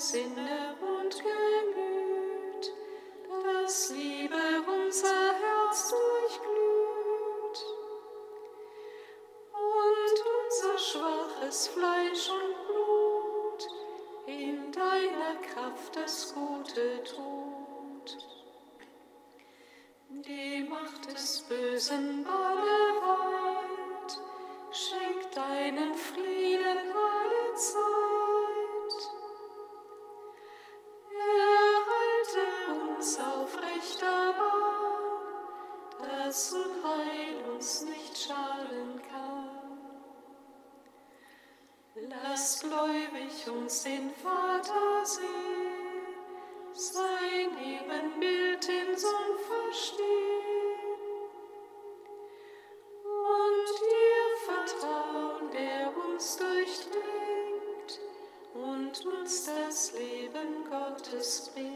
Sinne und Gemüt, dass Liebe unser Herz durchglüht und unser schwaches Fleisch und Blut in deiner Kraft das Gute tut. Die Macht des Bösen bei to speak.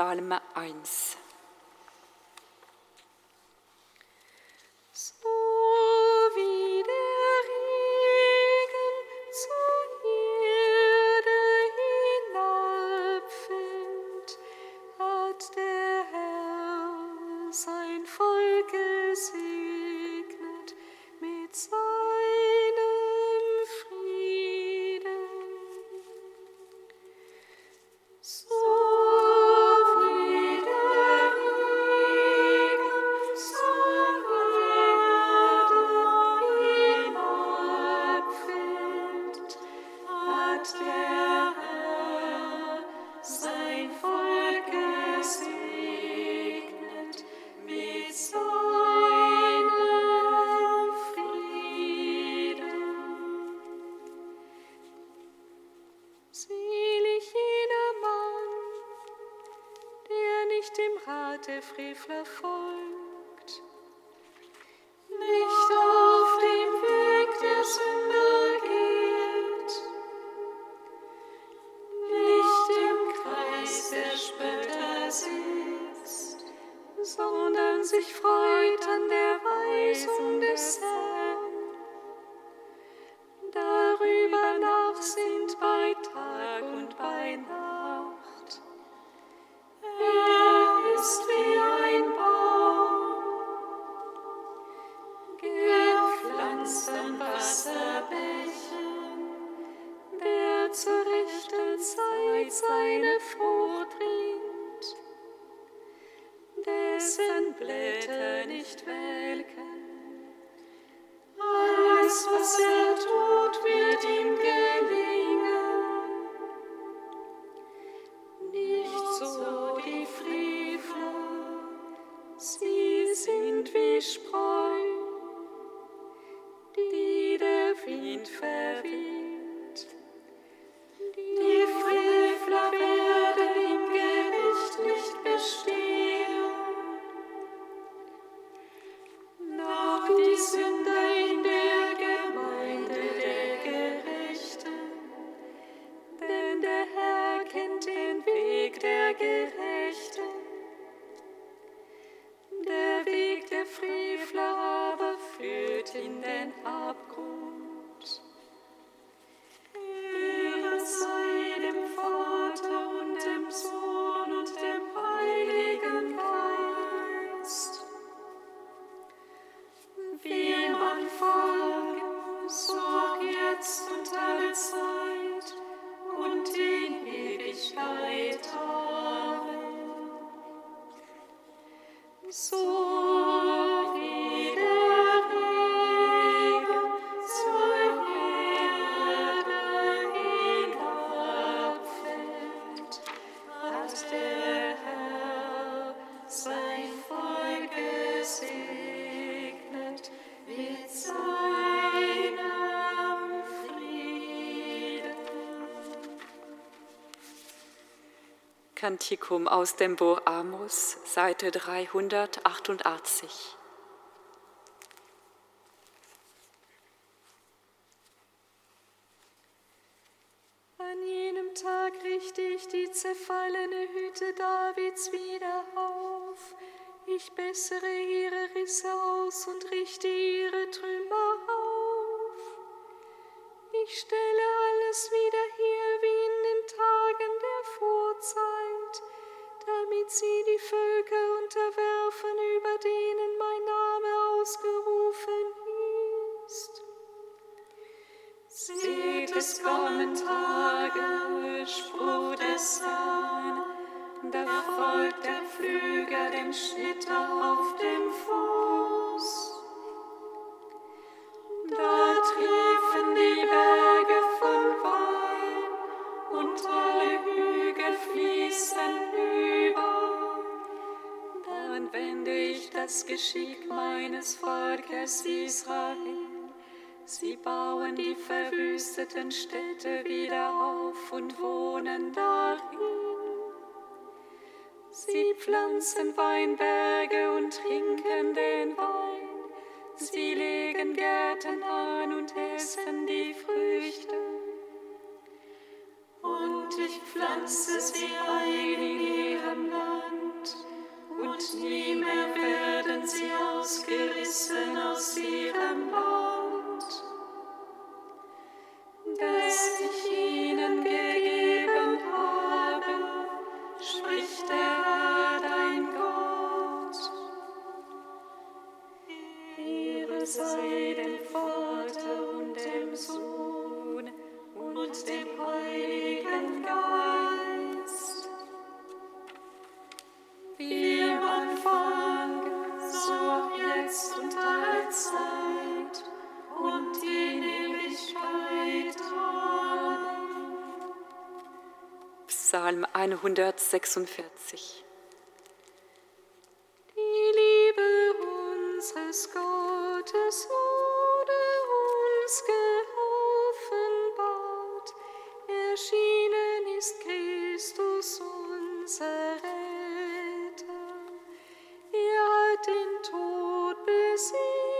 Psalm 1. Bist Sorg jetzt und alle Zeit. Kantikum aus dem Buch Amos, Seite 388. An jenem Tag richte ich die zerfallene Hütte Davids wieder auf. Ich bessere ihre Risse aus und richte ihre Trümmer auf. Ich stelle alles wieder her wie in den Tagen der Vorzeit, damit sie die Völker unterwerfen, über denen mein Name ausgerufen ist. Seht, es kommen Tage, Spruch des Herrn, da folgt der Flüger dem Schnitter auf dem Fuß. Das Geschick meines Volkes Israel. Sie bauen die verwüsteten Städte wieder auf und wohnen darin. Sie pflanzen Weinberge und trinken den Wein. Sie legen Gärten an und essen die Früchte. Und ich pflanze sie ein in ihrem Land. Und nie mehr werden sie ausgerissen aus ihrem Land. 146. Die Liebe unseres Gottes wurde uns geoffenbart. Erschienen ist Christus unser Retter. Er hat den Tod besiegt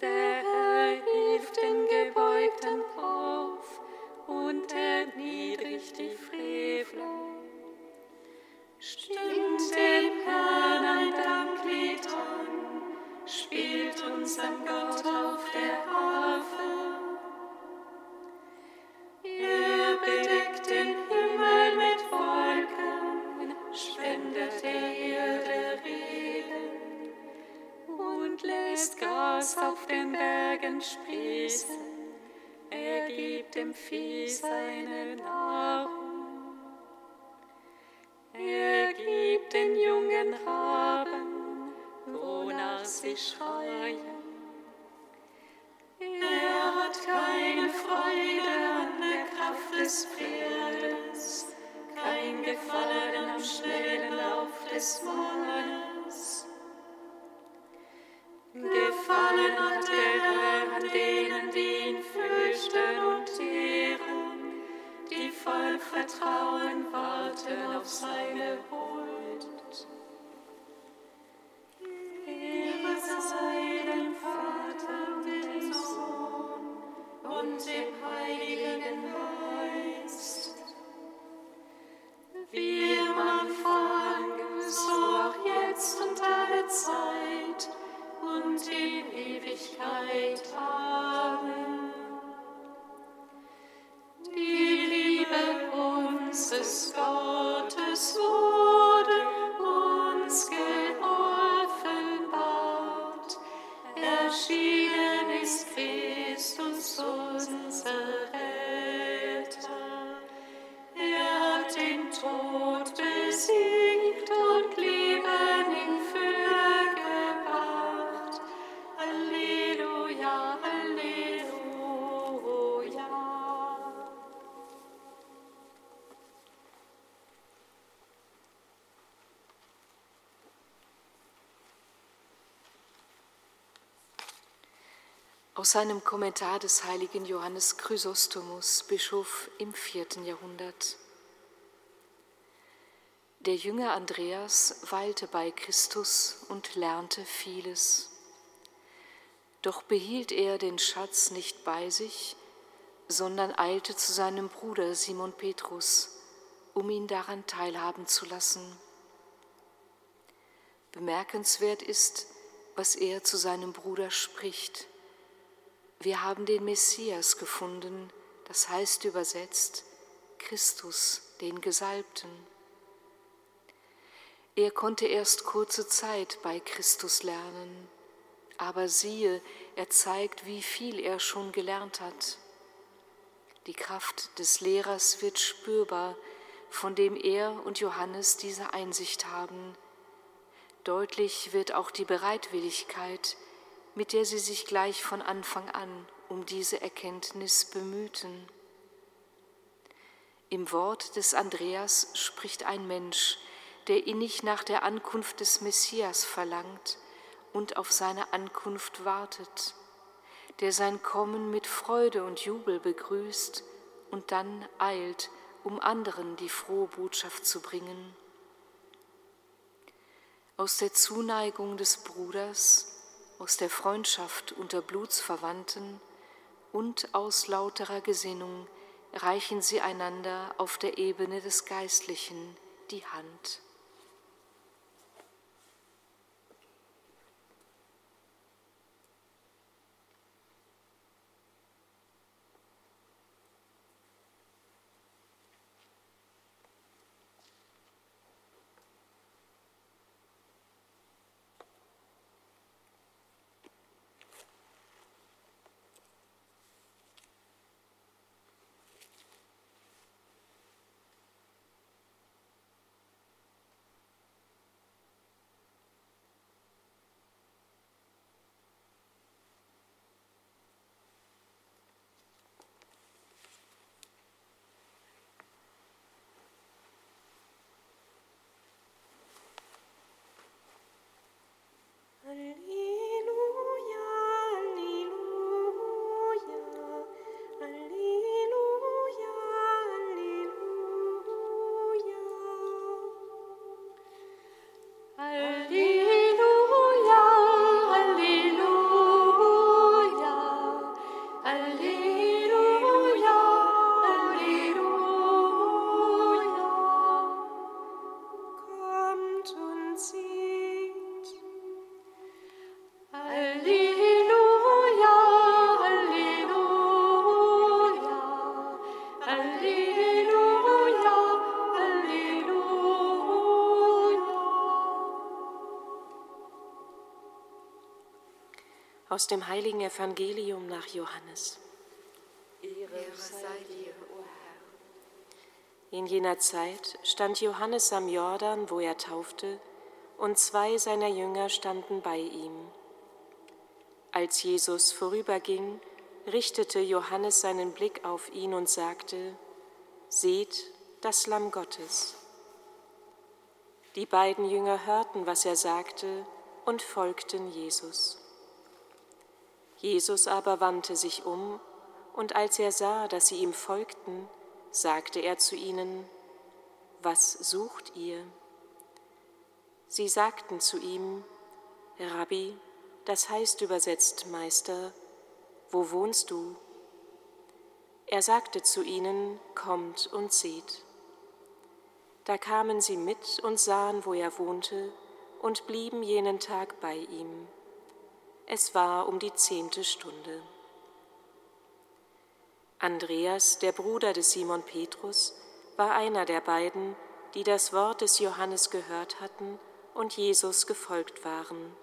Der Aus seinem Kommentar des heiligen Johannes Chrysostomus, Bischof im vierten Jahrhundert. Der Jünger Andreas weilte bei Christus und lernte vieles. Doch behielt er den Schatz nicht bei sich, sondern eilte zu seinem Bruder Simon Petrus, um ihn daran teilhaben zu lassen. Bemerkenswert ist, was er zu seinem Bruder spricht. Wir haben den Messias gefunden, das heißt übersetzt Christus, den Gesalbten. Er konnte erst kurze Zeit bei Christus lernen, aber siehe, er zeigt, wie viel er schon gelernt hat. Die Kraft des Lehrers wird spürbar, von dem er und Johannes diese Einsicht haben. Deutlich wird auch die Bereitwilligkeit, mit der sie sich gleich von Anfang an um diese Erkenntnis bemühten. Im Wort des Andreas spricht ein Mensch, der innig nach der Ankunft des Messias verlangt und auf seine Ankunft wartet, der sein Kommen mit Freude und Jubel begrüßt und dann eilt, um anderen die frohe Botschaft zu bringen. Aus der Zuneigung des Bruders, aus der Freundschaft unter Blutsverwandten und aus lauterer Gesinnung reichen sie einander auf der Ebene des Geistlichen die Hand. Aus dem heiligen Evangelium nach Johannes. Ehre sei dir, o Herr. In jener Zeit stand Johannes am Jordan, wo er taufte, und zwei seiner Jünger standen bei ihm. Als Jesus vorüberging, richtete Johannes seinen Blick auf ihn und sagte, Seht das Lamm Gottes. Die beiden Jünger hörten, was er sagte, und folgten Jesus. Jesus aber wandte sich um, und als er sah, dass sie ihm folgten, sagte er zu ihnen, Was sucht ihr? Sie sagten zu ihm, Rabbi, das heißt übersetzt Meister, wo wohnst du? Er sagte zu ihnen, Kommt und seht. Da kamen sie mit und sahen, wo er wohnte, und blieben jenen Tag bei ihm. Es war um die zehnte Stunde. Andreas, der Bruder des Simon Petrus, war einer der beiden, die das Wort des Johannes gehört hatten und Jesus gefolgt waren.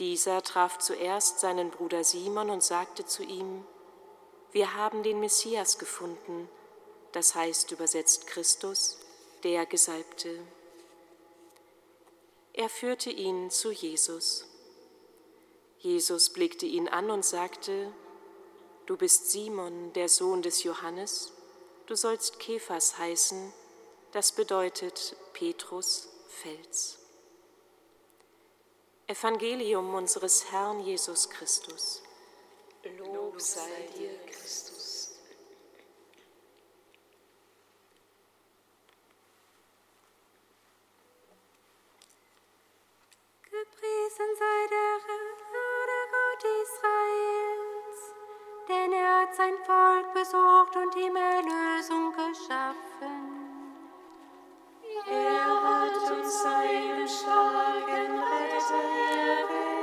Dieser traf zuerst seinen Bruder Simon und sagte zu ihm, Wir haben den Messias gefunden, das heißt übersetzt Christus, der Gesalbte. Er führte ihn zu Jesus. Jesus blickte ihn an und sagte, Du bist Simon, der Sohn des Johannes, du sollst Kephas heißen, das bedeutet Petrus, Fels. Evangelium unseres Herrn Jesus Christus. Lob sei dir, Christus. Gepriesen sei der Herr, Israels, denn er hat sein Volk besucht und ihm Erlösung geschaffen. Er hat uns seinen starken Retter erweckt,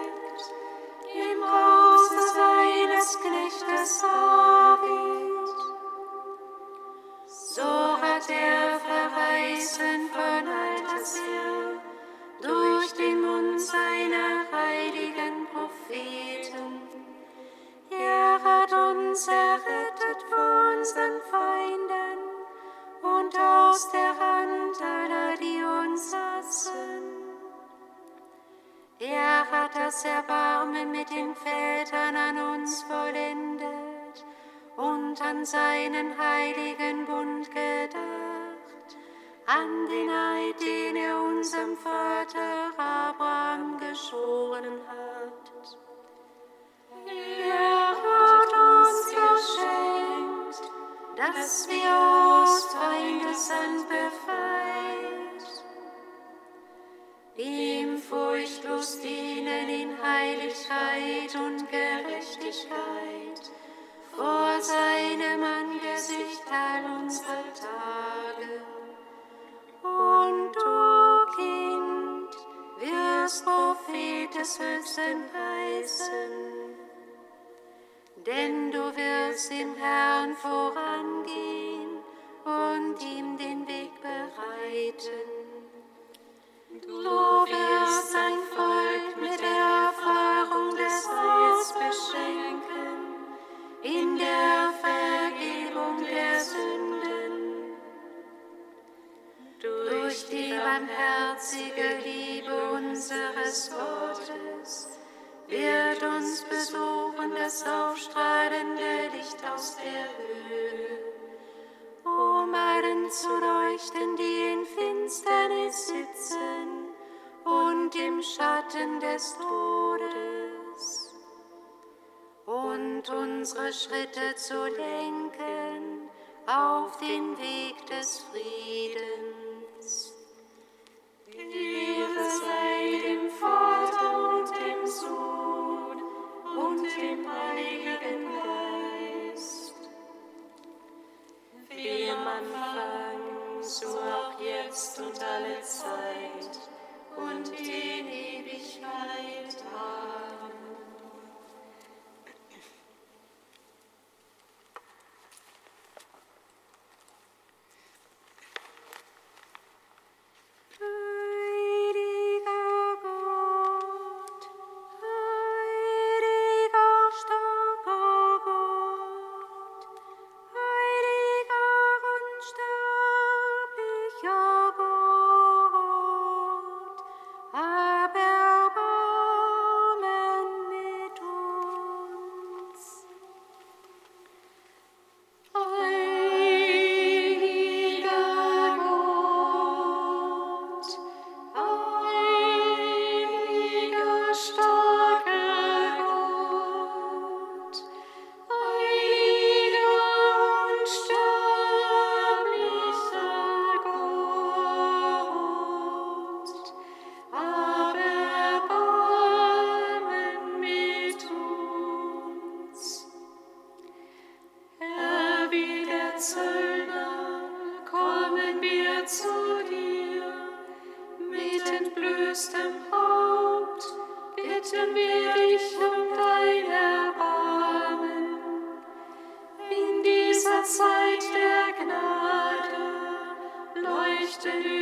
an seinen heiligen Bund gedacht, an den Eid, den er unserem Vater Abraham geschworen hat. Er hat uns geschenkt, dass wir aus Feindeshand befreit, dem furchtlos dienen in Heiligkeit und Gerechtigkeit vor seinem Angesicht all unsere Tage. Und du, Kind, wirst Prophet des Höchsten heißen denn du wirst dem Herrn vorangehen und ihm den Weg bereiten. Du wirst sein Volk mit der Erfahrung des Heils beschenken, in der Durch die barmherzige Liebe unseres Gottes wird uns besuchen das aufstrahlende Licht aus der Höhe, um allen zu leuchten, die in Finsternis sitzen und im Schatten des Todes, und unsere Schritte zu lenken auf den Weg des Friedens. Zeit und in Ewigkeit. Amen. Leuchten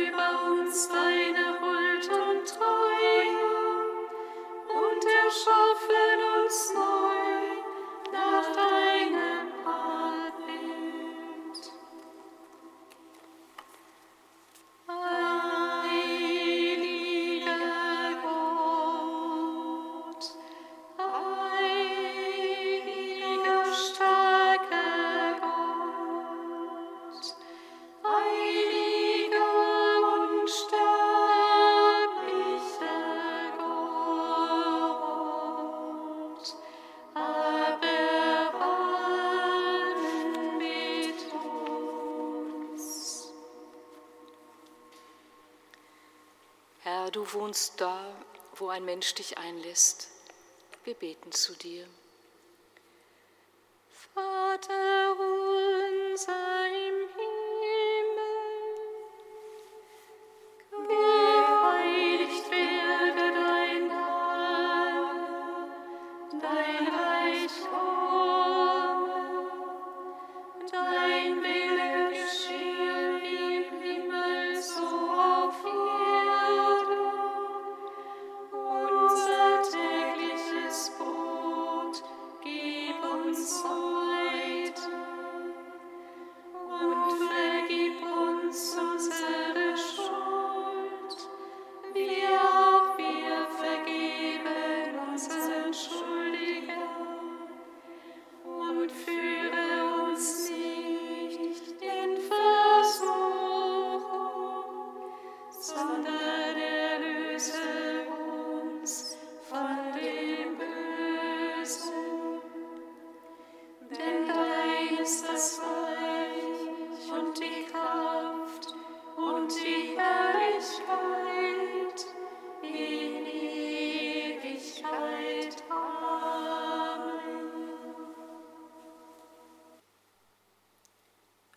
Wohnst da, wo ein Mensch dich einlässt. Wir beten zu dir.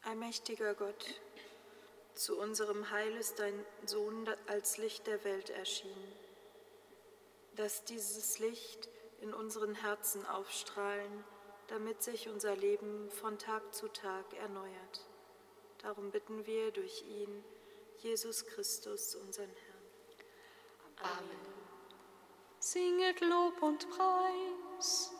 Allmächtiger Gott, zu unserem Heil ist dein Sohn als Licht der Welt erschienen. Lass dieses Licht in unseren Herzen aufstrahlen, damit sich unser Leben von Tag zu Tag erneuert. Darum bitten wir durch ihn, Jesus Christus, unseren Herrn. Amen. Singet Lob und Preis.